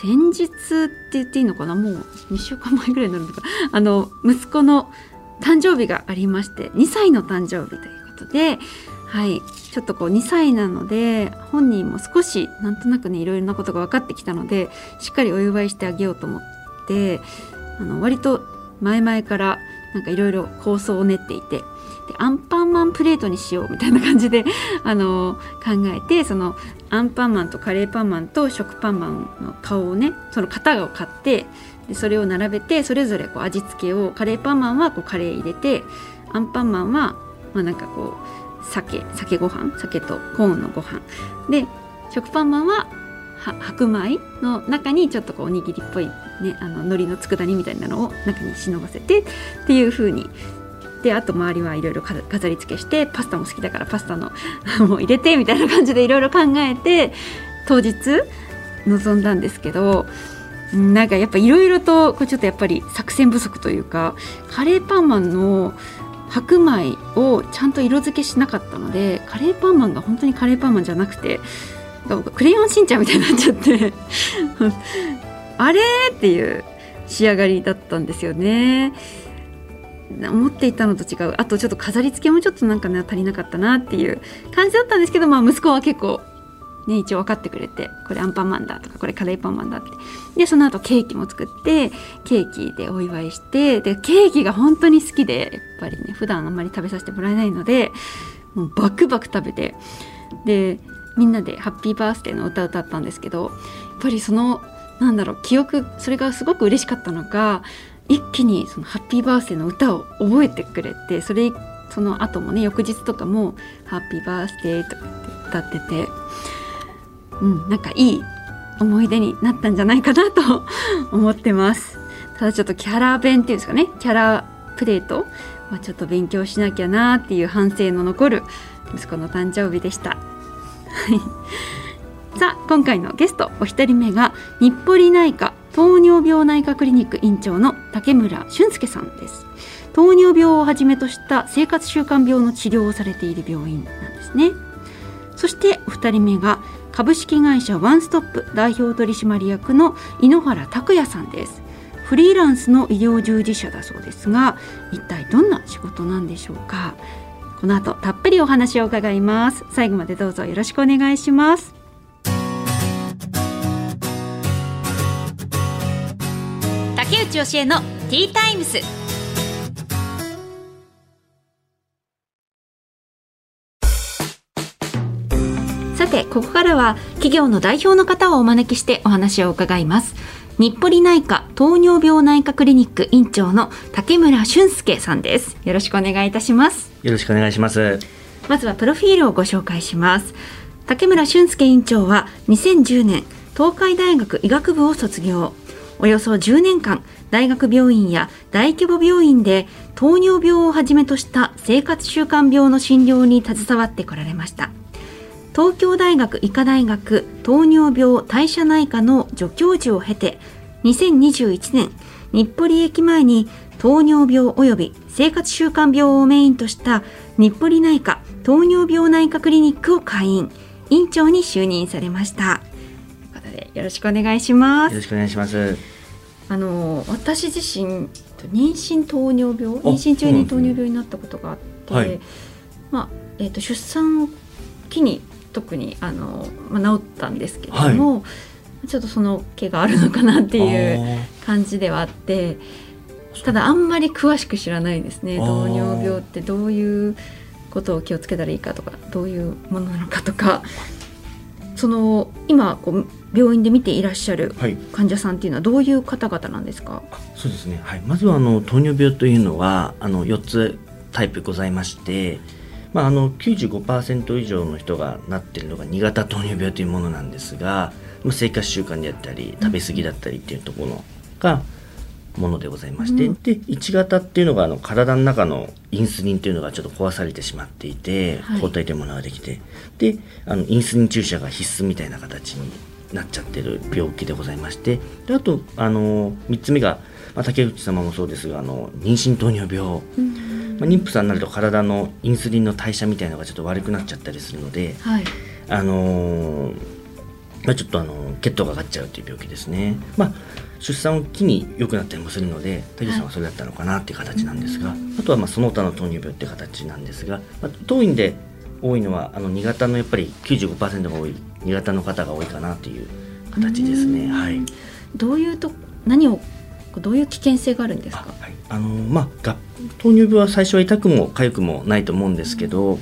先日って言っていいのかな？もう2週間前ぐらいになるのかあの息子の誕生日がありまして2歳の誕生日ということではい。ちょっとこう2歳なので本人も少しなんとなくねいろいろなことが分かってきたのでしっかりお祝いしてあげようと思ってあの割と前々からなんかいろいろ構想を練っていてでアンパンマンプレートにしようみたいな感じで あの考えてそのアンパンマンとカレーパンマンと食パンマンの顔をねその型を買ってでそれを並べてそれぞれこう味付けをカレーパンマンはこうカレー入れてアンパンマンはまあなんかこう酒酒ご飯酒とコーンのご飯。で食パンマンは白米の中にちょっとこうおにぎりっぽい、ね、あの海苔の佃煮みたいなのを中に忍ばせてっていう風にであと周りはいろいろ飾り付けしてパスタも好きだからパスタのもう入れてみたいな感じでいろいろ考えて当日臨んだんですけどなんかやっぱいろいろとこれちょっとやっぱり作戦不足というかカレーパンマンの白米をちゃんと色付けしなかったのでカレーパンマンが本当にカレーパンマンじゃなくてクレヨンしんちゃんみたいになっちゃって あれっていう仕上がりだったんですよね。思っていたのと違う。あとちょっと飾り付けもちょっとなんかね足りなかったなっていう感じだったんですけど、まあ、息子は結構ね、一応分かってくれてこれアンパンマンだとかこれカレーパンマンだって。でその後ケーキも作ってケーキでお祝いしてでケーキが本当に好きでやっぱりね普段あんまり食べさせてもらえないのでもうバクバク食べてでみんなでハッピーバースデーの歌歌ったんですけどやっぱりそのなんだろう記憶それがすごく嬉しかったのが一気にそのハッピーバースデーの歌を覚えてくれてそれその後もね翌日とかも「ハッピーバースデー」とかって歌っててうん、なんかいい思い出になったんじゃないかなと思ってます。ただちょっとキャラ弁っていうんですかねキャラプレートはちょっと勉強しなきゃなっていう反省の残る息子の誕生日でした。さあ今回のゲストお一人目が日暮里内科糖尿病内科クリニック院長の竹村俊介さんです。糖尿病をはじめとした生活習慣病の治療をされている病院なんですね。そしてお二人目が株式会社ワンストップ代表取締役の井ノ原拓也さんです。フリーランスの医療従事者だそうですが一体どんな仕事なんでしょうか。この後たっぷりお話を伺います。最後までどうぞよろしくお願いします。竹内義恵のティータイムス。てここからは企業の代表の方をお招きしてお話を伺います。日暮里内科糖尿病内科クリニック院長の竹村俊介さんです。よろしくお願いいたします。よろしくお願いします。まずはプロフィールをご紹介します。竹村俊介院長は2010年東海大学医学部を卒業およそ10年間大学病院や大規模病院で糖尿病をはじめとした生活習慣病の診療に携わってこられました。東京大学医科大学糖尿病代謝内科の助教授を経て2021年日暮里駅前に糖尿病及び生活習慣病をメインとした日暮里内科糖尿病内科クリニックを開院院長に就任されました。でよろしくお願いします。よろしくお願いします。あの私自身妊娠糖尿病？妊娠中に糖尿病になったことがあって、はい、まあえーと、と出産を機に特にあの、まあ、治ったんですけれども、はい、ちょっとその毛があるのかなっていう感じではあってただあんまり詳しく知らないですね。糖尿病ってどういうことを気をつけたらいいかとかどういうものなのかとかその今こう病院で見ていらっしゃる患者さんっていうのはどういう方々なんですか、はい、そうですね、はい、まずはあの糖尿病というのはあの4つタイプございましてまあ、あの95%以上の人がなっているのが2型糖尿病というものなんですが、まあ、生活習慣であったり食べ過ぎだったりっていうところが、ものでございまして、うん、で1型っていうのがあの体の中のインスリンっていうのがちょっと壊されてしまっていて、はい、抗体というものができてであのインスリン注射が必須みたいな形になっちゃってる病気でございましてであとあの3つ目が、まあ、竹内様もそうですがあの妊娠糖尿病、うん、まあ、妊婦さんになると体のインスリンの代謝みたいなのがちょっと悪くなっちゃったりするので、はい、あのまあ、ちょっとあの血糖が上がっちゃうという病気ですね。まあ出産を機に良くなったりもするので竹内さんはそれだったのかなっていう形なんですが、はい、あとはまあその他の糖尿病っていう形なんですが、まあ、当院で多いのはあの2型のやっぱり95%が多い2型の方が多いかなという形ですね。はい、どういうと何をどういう危険性があるんですか？はい、あのまあが糖尿病は最初は痛くも痒くもないと思うんですけど、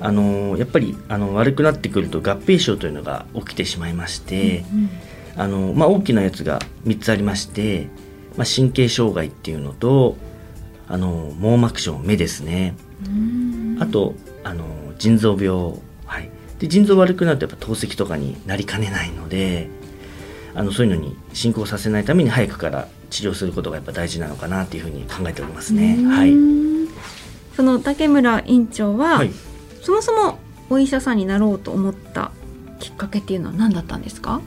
あのやっぱりあの悪くなってくると合併症というのが起きてしまいまして、うんうん、あのまあ、大きなやつが3つありまして、まあ、神経障害っていうのとあの網膜症目ですね、あとあの腎臓病、はい、で腎臓悪くなるとやっぱ透析とかになりかねないのであのそういうのに進行させないために早くから治療することがやっぱ大事なのかなというふうに考えておりますね。はい、その竹村院長は、はい、そもそもお医者さんになろうと思ったきっかけっていうのは何だったんですか？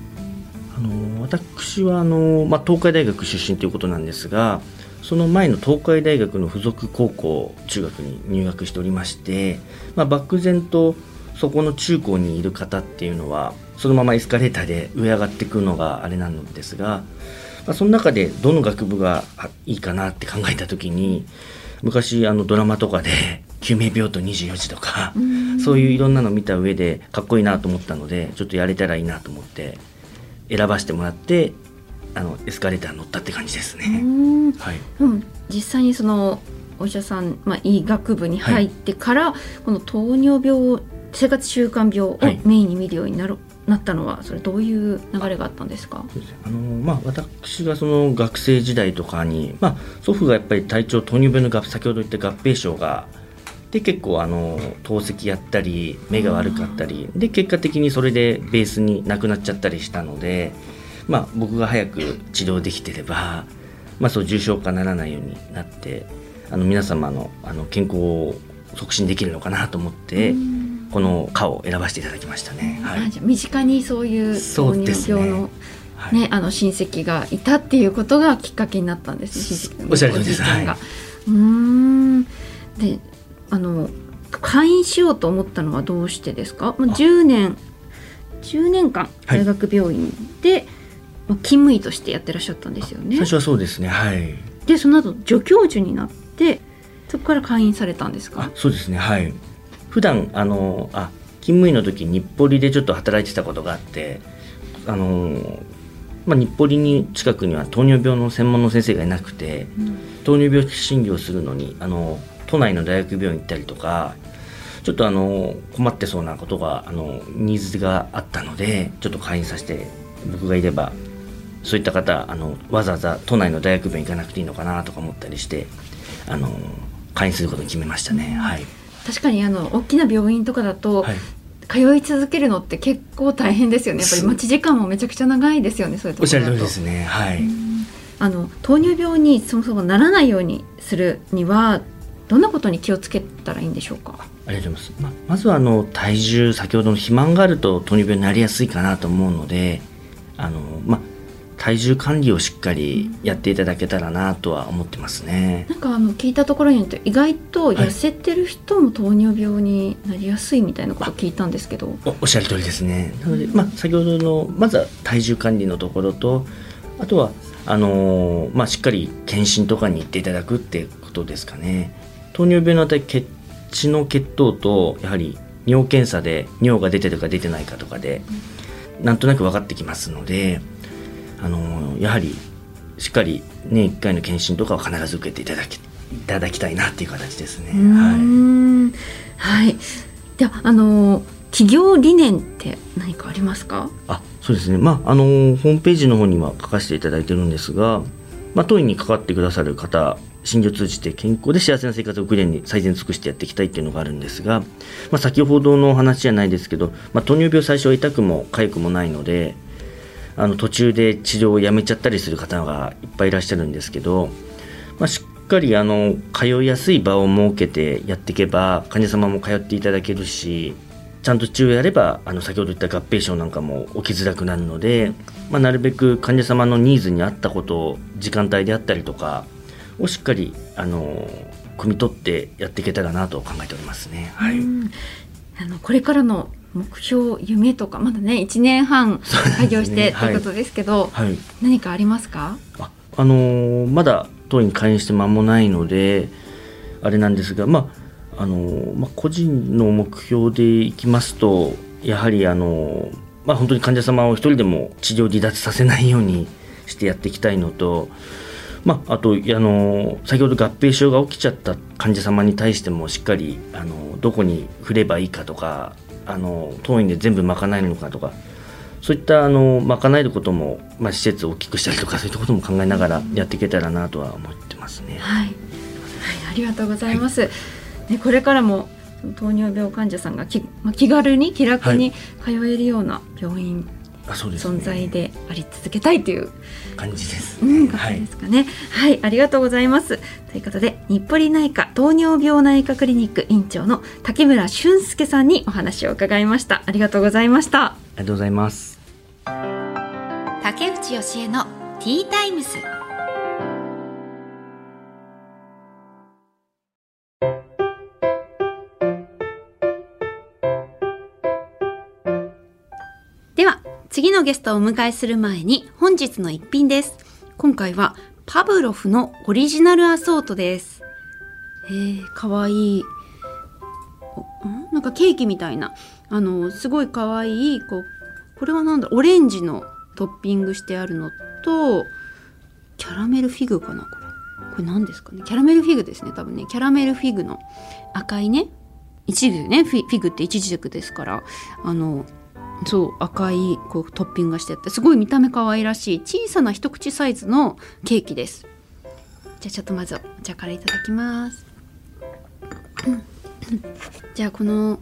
あの私はあの、まあ、東海大学出身ということなんですがその前の東海大学の附属高校中学に入学しておりまして、まあ、漠然とそこの中高にいる方っていうのはそのままエスカレーターで上上がってくるのがあれなんですが、まあ、その中でどの学部がいいかなって考えた時に昔あのドラマとかで「救命病棟24時」とかそういういろんなの見た上でかっこいいなと思ったのでちょっとやれたらいいなと思って選ばせてもらってあのエスカレーター乗ったって感じですね。はい、うん、実際にそのお医者さん、まあ、医学部に入ってから、はい、この糖尿病生活習慣病をメインに見るようになる、はい、なったのはそれどういう流れがあったんですか？あの、まあ、私がその学生時代とかに、まあ、祖父がやっぱり体調糖尿病の先ほど言った合併症がで結構あの透析やったり目が悪かったりで結果的にそれでベースになくなっちゃったりしたので、まあ、僕が早く治療できてれば、まあ、そう重症化ならないようになってあの皆様のあの健康を促進できるのかなと思って。この科を選ばせていただきましたね。はい、じゃ身近にそういう糖尿病のね、ね、あの親戚がいたっていうことがきっかけになったんです。おっしゃる通りです。はい、うんであの会員しようと思ったのはどうしてですか？まあ10年10年間大学病院で、はい、まあ、勤務医としてやってらっしゃったんですよね。最初はそうですね。はい。でその後助教授になってそこから会員されたんですか？そうですね。はい。普段あのあ勤務医の時日暮里でちょっと働いてたことがあってあのまあ、日暮里に近くには糖尿病の専門の先生がいなくて、うん、糖尿病診療するのにあの都内の大学病院行ったりとかちょっとあの困ってそうなことがあのニーズがあったのでちょっと会員させて僕がいればそういった方あのわざわざ都内の大学病院行かなくていいのかなとか思ったりしてあの会員することに決めましたね。はい、確かにあの大きな病院とかだと、はい。通い続けるのって結構大変ですよね。やっぱり待ち時間もめちゃくちゃ長いですよねそういうところだと。おっしゃる通りですね。はい。あの糖尿病にそもそもならないようにするにはどんなことに気をつけたらいいんでしょうか？ありがとうございます、ままずはあの体重先ほどの肥満があると糖尿病になりやすいかなと思うのであの、ま、体重管理をしっかりやっていただけたらなとは思ってますね。なんかあの聞いたところによると意外と痩せてる人も糖尿病になりやすいみたいなこと聞いたんですけど。おっしゃる通りですね。なので、まあ、先ほどのまずは体重管理のところとあとはあのまあ、しっかり検診とかに行っていただくってことですかね。糖尿病の値血血の血糖とやはり尿検査で尿が出てるか出てないかとかで、なんとなく分かってきますのであのやはりしっかり年1回の検診とかは必ず受けていただきいただきたいなっていう形ですね。はい、はい、ではあの企業理念って何かありますか？あそうですね。まああのホームページの方には書かせていただいてるんですが、まあ、当院に関わってくださる方診療を通じて健康で幸せな生活を送るように最善尽くしてやっていきたいっていうのがあるんですが、まあ、先ほどのお話じゃないですけど、まあ、糖尿病最初は痛くも痒くもないのであの途中で治療をやめちゃったりする方がいっぱいいらっしゃるんですけど、まあ、しっかりあの通いやすい場を設けてやっていけば患者様も通っていただけるしちゃんと治療やればあの先ほど言った合併症なんかも起きづらくなるので、まあ、なるべく患者様のニーズに合ったことを時間帯であったりとかをしっかりあの汲み取ってやっていけたらなと考えておりますね。はい、あのこれからの目標夢とかまだね1年半作業して、ね、ということですけど、はい、何かありますか？あ、あのー、まだ当院開院して間もないのであれなんですがまああのー、まあ、個人の目標でいきますとやはりあのー、まあ、本当に患者様を一人でも治療離脱させないようにしてやっていきたいのとまあ、あとあの先ほど合併症が起きちゃった患者様に対してもしっかりあのどこに振ればいいかとかあの当院で全部賄えるのかとかそういったあの賄えることも、まあ、施設を大きくしたりとか そういったことも考えながらやっていけたらなとは思ってますね。はい、はい、ありがとうございます。はい、ね、これからも糖尿病患者さんがき、まあ、気軽に気楽に通えるような病院存在であり続けたいという感じです。うん、感じですかね、はい。はい、ありがとうございます。ということで、日暮里内科糖尿病内科クリニック院長の竹村俊介さんにお話を伺いました。ありがとうございました。ありがとうございます。竹内義恵のティータイムス。次のゲストをお迎えする前に本日の一品です。今回はパブロフのオリジナルアソートです。えー、かわいい。なんかケーキみたいな、あの、すごいかわいい、こう、これはなんだ、オレンジのトッピングしてあるのと、キャラメルフィグかな、これ。これ何ですかね？キャラメルフィグですね、多分ね。キャラメルフィグの赤いね、一部ね、フィグって一軸ですから、あの、そう赤いこうトッピングがしてあってすごい見た目可愛らしい小さな一口サイズのケーキです。じゃあちょっとまずお茶からいただきます。じゃあこの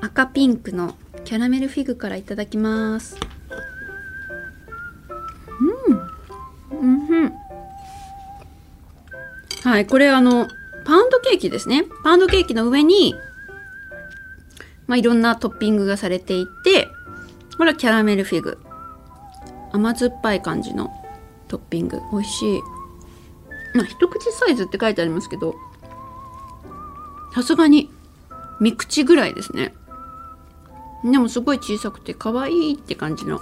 赤ピンクのキャラメルフィグからいただきます。うん。うん。はいこれあのパウンドケーキですね。パウンドケーキの上にまあ、いろんなトッピングがされていてこれはキャラメルフィグ。甘酸っぱい感じのトッピング。美味しい。まあ一口サイズって書いてありますけどさすがに3口ぐらいですね。でもすごい小さくて可愛いって感じの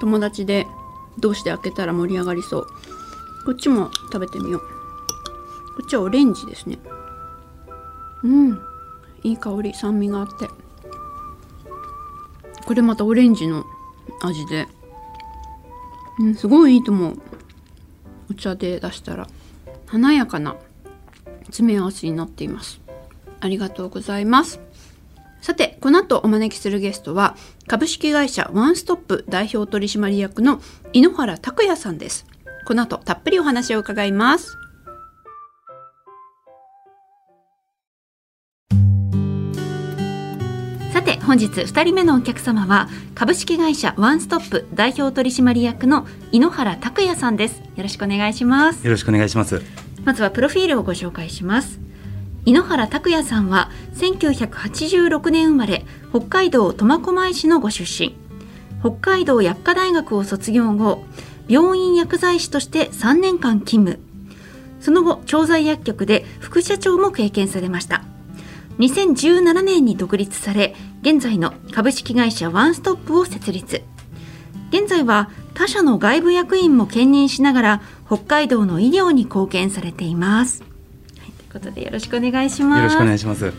友達でどうして開けたら盛り上がりそう。こっちも食べてみよう。こっちはオレンジですね。うん。いい香り酸味があって。これまたオレンジの味で、うん、すごいいいと思う。お茶で出したら。華やかな詰め合わせになっています。ありがとうございます。さてこの後お招きするゲストは株式会社ワンストップ代表取締役の井ノ原拓也さんです。この後たっぷりお話を伺います。本日2人目のお客様は株式会社ワンストップ代表取締役の井ノ原拓也さんです。よろしくお願いします。よろしくお願いします。まずはプロフィールをご紹介します。井ノ原拓也さんは1986年生まれ北海道苫小牧市のご出身。北海道薬科大学を卒業後病院薬剤師として3年間勤務。その後調剤薬局で副社長も経験されました2017年に独立され現在の株式会社ワンストップを設立。現在は他社の外部役員も兼任しながら北海道の医療に貢献されています、はい、ということでよろしくお願いします。よろしくお願いします、はい、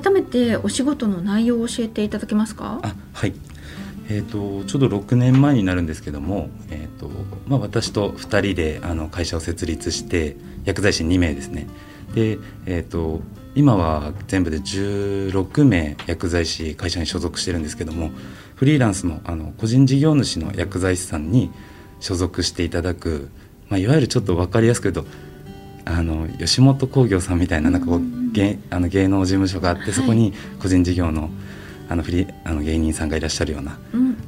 改めてお仕事の内容を教えていただけますか？あはい。えーと、ちょうど6年前になるんですけども、えーとまあ、私と2人であの会社を設立して薬剤師2名ですね。で、えーと今は全部で16名薬剤師会社に所属してるんですけどもフリーランスのあの個人事業主の薬剤師さんに所属していただく、まあ、いわゆるちょっと分かりやすく言うとあの吉本興業さんみたいななんかこう芸あの芸能事務所があって、そこに個人事業のあのフリあの芸人さんがいらっしゃるような、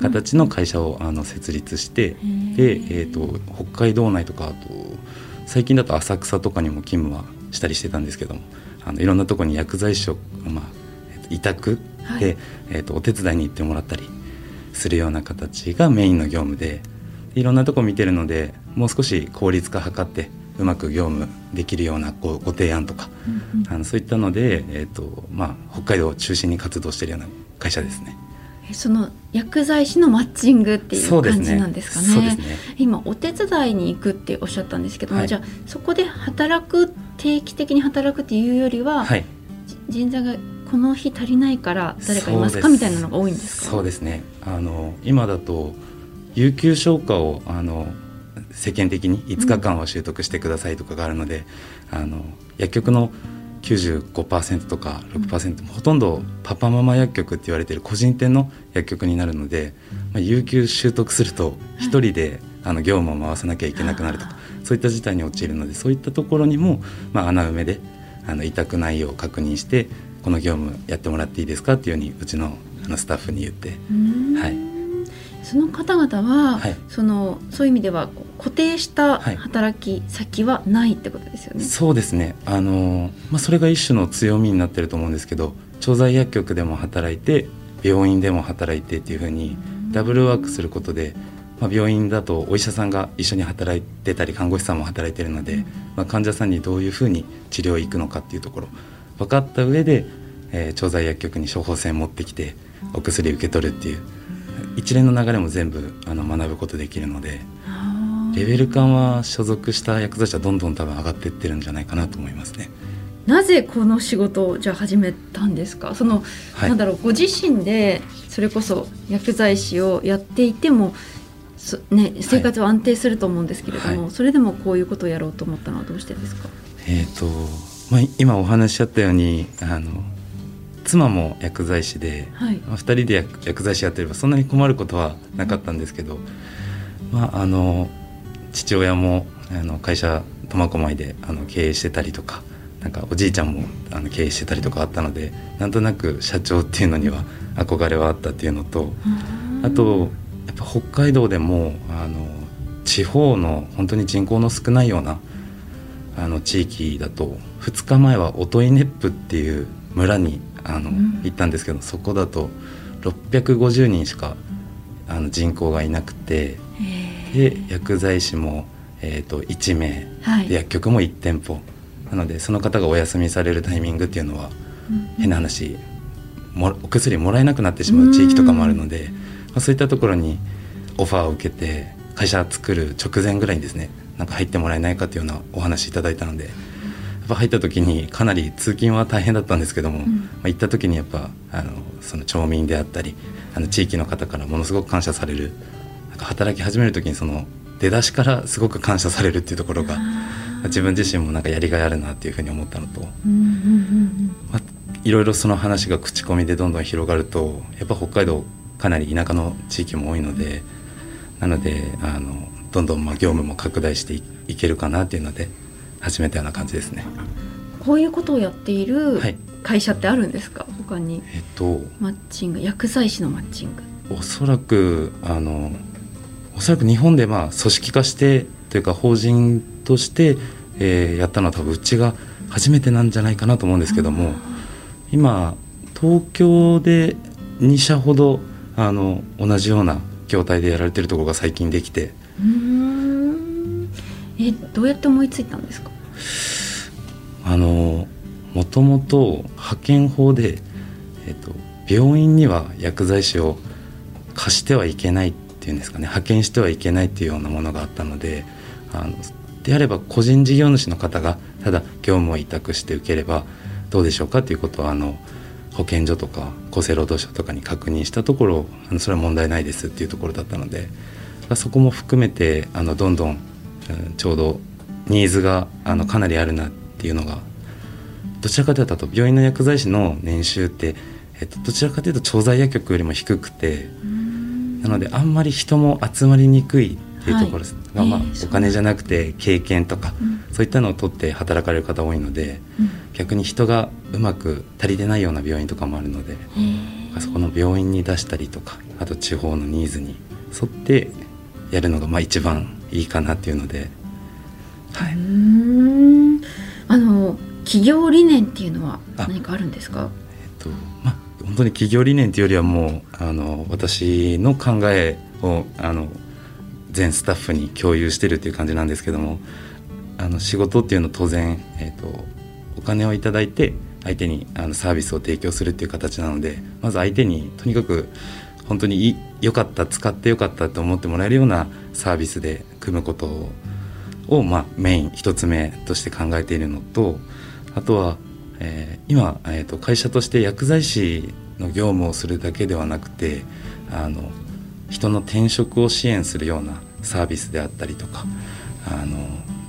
形の会社をあの設立して、で、えー、と北海道内とかあと最近だと浅草とかにも勤務はしたりしてたんですけどもあのいろんなところに薬剤師を、まあ委託はいで、えー、とお手伝いに行ってもらったりするような形がメインの業務でいろんなとこ見てるのでもう少し効率化図ってうまく業務できるようなごご提案とか、あのそういったので、えーとまあ、北海道を中心に活動しているような会社ですね。えその薬剤師のマッチングっていそう感じなんですかね。そうですね。今お手伝いに行くっておっしゃったんですけども、はい。じゃあそこで働く定期的に働くっていうよりは、はい。じ人材がこの日足りないから誰かいますか？みたいなのが多いんですか？そうですね。あの今だと有給消化をあの世間的に5日間は習得してくださいとかがあるので、あの薬局の95%とか6%、ほとんどパパママ薬局って言われている個人店の薬局になるので、まあ、有給習得すると1人で、あの業務を回さなきゃいけなくなるとかそういった事態に陥るのでそういったところにも、まあ、穴埋めであの委託内容を確認してこの業務やってもらっていいですかっていうふうにうちのあのスタッフに言って、はい、その方々は、はい。そのそういう意味では固定したはい。働き先はないってことですよね。そうですね。あの、まあ、それが一種の強みになってると思うんですけど調剤薬局でも働いて病院でも働いてっていうふうにダブルワークすることで、まあ、病院だとお医者さんが一緒に働いてたり看護師さんも働いてるので、まあ、患者さんにどういうふうに治療行くのかっていうところ分かった上で、えー調剤薬局に処方箋持ってきてお薬受け取るっていう一連の流れも全部あの学ぶことできるのでレベル感は所属した薬剤師はどんどん多分上がっていってるんじゃないかなと思いますね。なぜこの仕事をじゃあ始めたんですか？その、はい。なんだろうご自身でそれこそ薬剤師をやっていてもそね、生活は安定すると思うんですけれども、はい。それでもこういうことをやろうと思ったのはどうしてですか？えーとまあ、今お話しあったようにあの妻も薬剤師で、はい。まあ、2人で薬薬剤師やってればそんなに困ることはなかったんですけど、まあ、あの父親もあの会社苫小牧であの経営してたりとかなんかおじいちゃんもあの経営してたりとかあったのでなんとなく社長っていうのには憧れはあったっていうのとあとやっぱ北海道でもあの地方の本当に人口の少ないようなあの地域だと2日前は音威ネップっていう村にあの、うん。行ったんですけどそこだと650人しかあの人口がいなくてへで薬剤師も、えー、と1名ーはい。で薬局も1店舗。なのでその方がお休みされるタイミングっていうのはうん。変な話もお薬もらえなくなってしまう地域とかもあるので、まあ、そういったところにオファーを受けて会社作る直前ぐらいにですねなんか入ってもらえないかというようなお話いただいたのでぱ入った時にかなり通勤は大変だったんですけども、ん。まあ、行った時にやっぱあのその町民であったりあの地域の方からものすごく感謝されるなんか働き始める時にその出だしからすごく感謝されるっていうところが自分自身もなんかやりがいあるなっていうふうに思ったのと。まあ、いろいろその話が口コミでどんどん広がるとやっぱ北海道かなり田舎の地域も多いのでなのであのどんどんまあ業務も拡大していいけるかなっていうので始めたような感じですね。うんこういうことをやっているはい。会社ってあるんですか？他に。えっとマッチング薬剤師のマッチング。おそらくあのおそらく日本でまあ組織化してというか法人として、えーやったのは多分うちが初めてなんじゃないかなと思うんですけども今東京で2社ほどあの同じような業態でやられてるところが最近できてうーんえどうやって思いついたんですか？あのもともと派遣法で、えっと、病院には薬剤師を貸してはいけないっていうんですかね。派遣してはいけないっていうようなものがあったのであのであれば個人事業主の方がただ業務を委託して受ければどうでしょうかということはあの保健所とか厚生労働省とかに確認したところあのそれは問題ないですっていうところだったのでそこも含めてあのどんどん、うんちょうどニーズがあのかなりあるなっていうのがどちらかというと病院の薬剤師の年収って、えっと、どちらかというと調剤薬局よりも低くてなのであんまり人も集まりにくいっていうところです、はい。がまあえーお金じゃなくて経験とか、うん。そういったのを取って働かれる方多いのでうん。逆に人がうまく足りてないような病院とかもあるのでへそこの病院に出したりとかあと地方のニーズに沿ってやるのがまあ一番いいかなっていうので、はい、うん。あの企業理念っていうのは何かあるんですか？えっとまあ本当に企業理念というよりはもうあの私の考えをあの全スタッフに共有してるっていう感じなんですけどもあの仕事っていうのは当然、えーと、お金を頂いて相手にあのサービスを提供するっていう形なのでまず相手にとにかく本当に良かった使ってよかったと思ってもらえるようなサービスで組むことを、まあ、メイン一つ目として考えているのとあとは、えー、今、えーと、会社として薬剤師の業務をするだけではなくてあの人の転職を支援するようなサービスであったりとかあの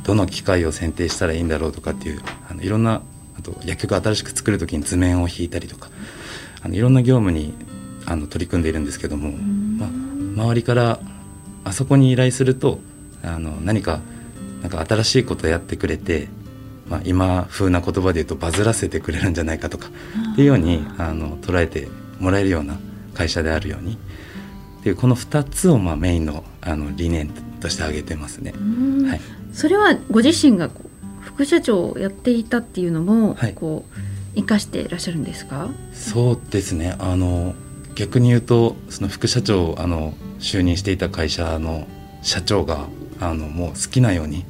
どの機械を選定したらいいんだろうとかっていうあのいろんなあと薬局新しく作る時に図面を引いたりとかあのいろんな業務にあの取り組んでいるんですけども、まあ、周りからあそこに依頼するとあの何かなんか新しいことやってくれて、まあ、今風な言葉で言うとバズらせてくれるんじゃないかとかっていうようにあの捉えてもらえるような会社であるように。っていうこの2つをまあメインのあの理念として挙げてますね。はい、それはご自身が副社長をやっていたっていうのも、はい、こう生かしていらっしゃるんですか？そうですね。あの逆に言うとその副社長あの就任していた会社の社長があのもう好きなように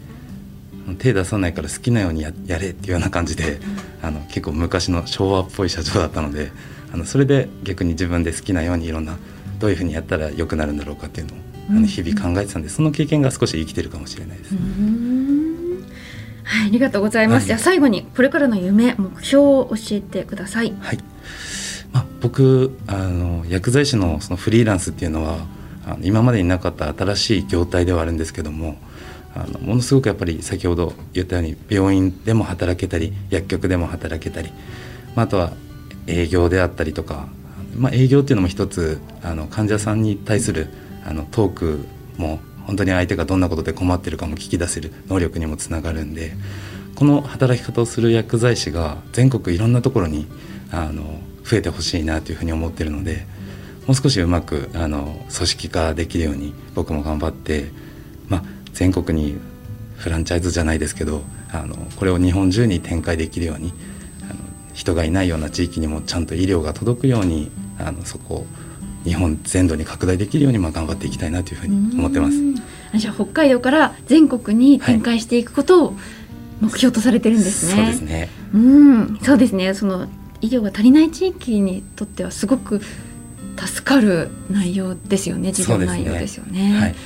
手出さないから好きなようにややれっていうような感じで あの結構昔の昭和っぽい社長だったのであのそれで逆に自分で好きなようにいろんなどういうふうにやったら良くなるんだろうかっていうのを、あの日々考えてたんでその経験が少し生きてるかもしれないです。はい、ありがとうございます。はい、じゃあ最後にこれからの夢目標を教えてください。はい。まあ僕あの薬剤師のそのフリーランスっていうのはあの今までになかった新しい業態ではあるんですけども。あのものすごくやっぱり先ほど言ったように病院でも働けたり薬局でも働けたり、まあ、あとは営業であったりとかまあ、営業っていうのも一つあの患者さんに対するあのトークも本当に相手がどんなことで困ってるかも聞き出せる能力にもつながるんでこの働き方をする薬剤師が全国いろんなところにあの増えてほしいなというふうに思ってるのでもう少しうまくあの組織化できるように僕も頑張って、まあ、全国にフランチャイズじゃないですけどあのこれを日本中に展開できるようにあの人がいないような地域にもちゃんと医療が届くようにあのそこを日本全土に拡大できるようにまあ頑張っていきたいなというふうに思ってます。じゃあ北海道から全国に展開していくことを目標とされてるんですね。はい、そうですね。うん、そうですね。その医療が足りない地域にとってはすごく助かる内容ですよね。事業内容ですよね。ねはい、うん、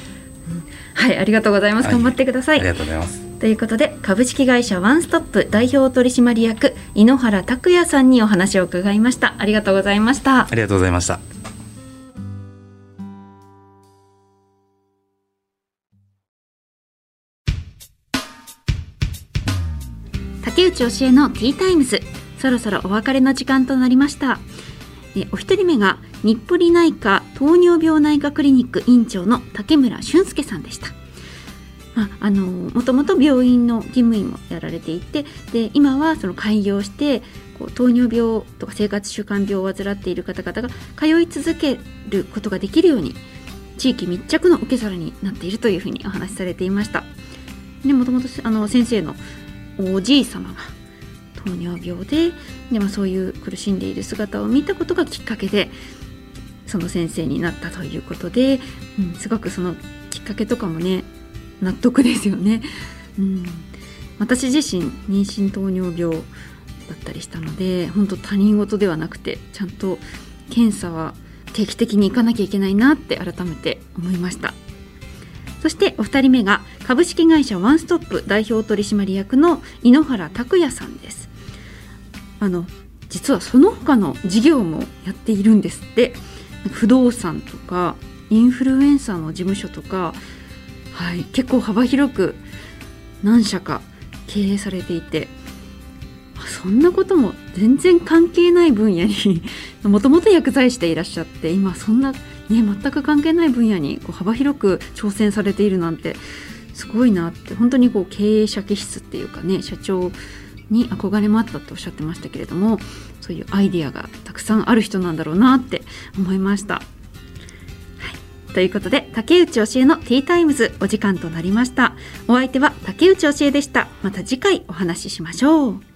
はい、ありがとうございます。頑張ってください。ありがとうございます。ということで株式会社ワンストップ代表取締役井ノ原拓也さんにお話を伺いましたありがとうございましたありがとうございました竹内教えのティータイムズそろそろお別れの時間となりましたお一人目が日暮里内科糖尿病内科クリニック院長の竹村俊介さんでしたまあ、あのもともと病院の勤務員もやられていてで今はその開業してこう糖尿病とか生活習慣病を患っている方々が通い続けることができるように地域密着の受け皿になっているというふうにお話しされていました。でもともとあの先生のおじい様が糖尿病でで、まあ、そういう苦しんでいる姿を見たことがきっかけでその先生になったということで、うん、すごくそのきっかけとかもね納得ですよね。うん、私自身妊娠糖尿病だったりしたので本当他人事ではなくてちゃんと検査は定期的に行かなきゃいけないなって改めて思いました。そしてお二人目が株式会社ワンストップ代表取締役の井ノ原拓也さんです。あの実はその他の事業もやっているんですって。不動産とかインフルエンサーの事務所とかはい、結構幅広く何社か経営されていて。そんなことも全然関係ない分野に もともと薬剤師でいらっしゃって今そんな、ね、全く関係ない分野にこう幅広く挑戦されているなんてすごいなって。本当にこう経営者気質っていうかね社長に憧れもあったとおっしゃってましたけれどもそういうアイディアがたくさんある人なんだろうなって思いました。はい、ということで竹内教えのティータイムズお時間となりました。お相手は竹内教えでした。また次回お話ししましょう。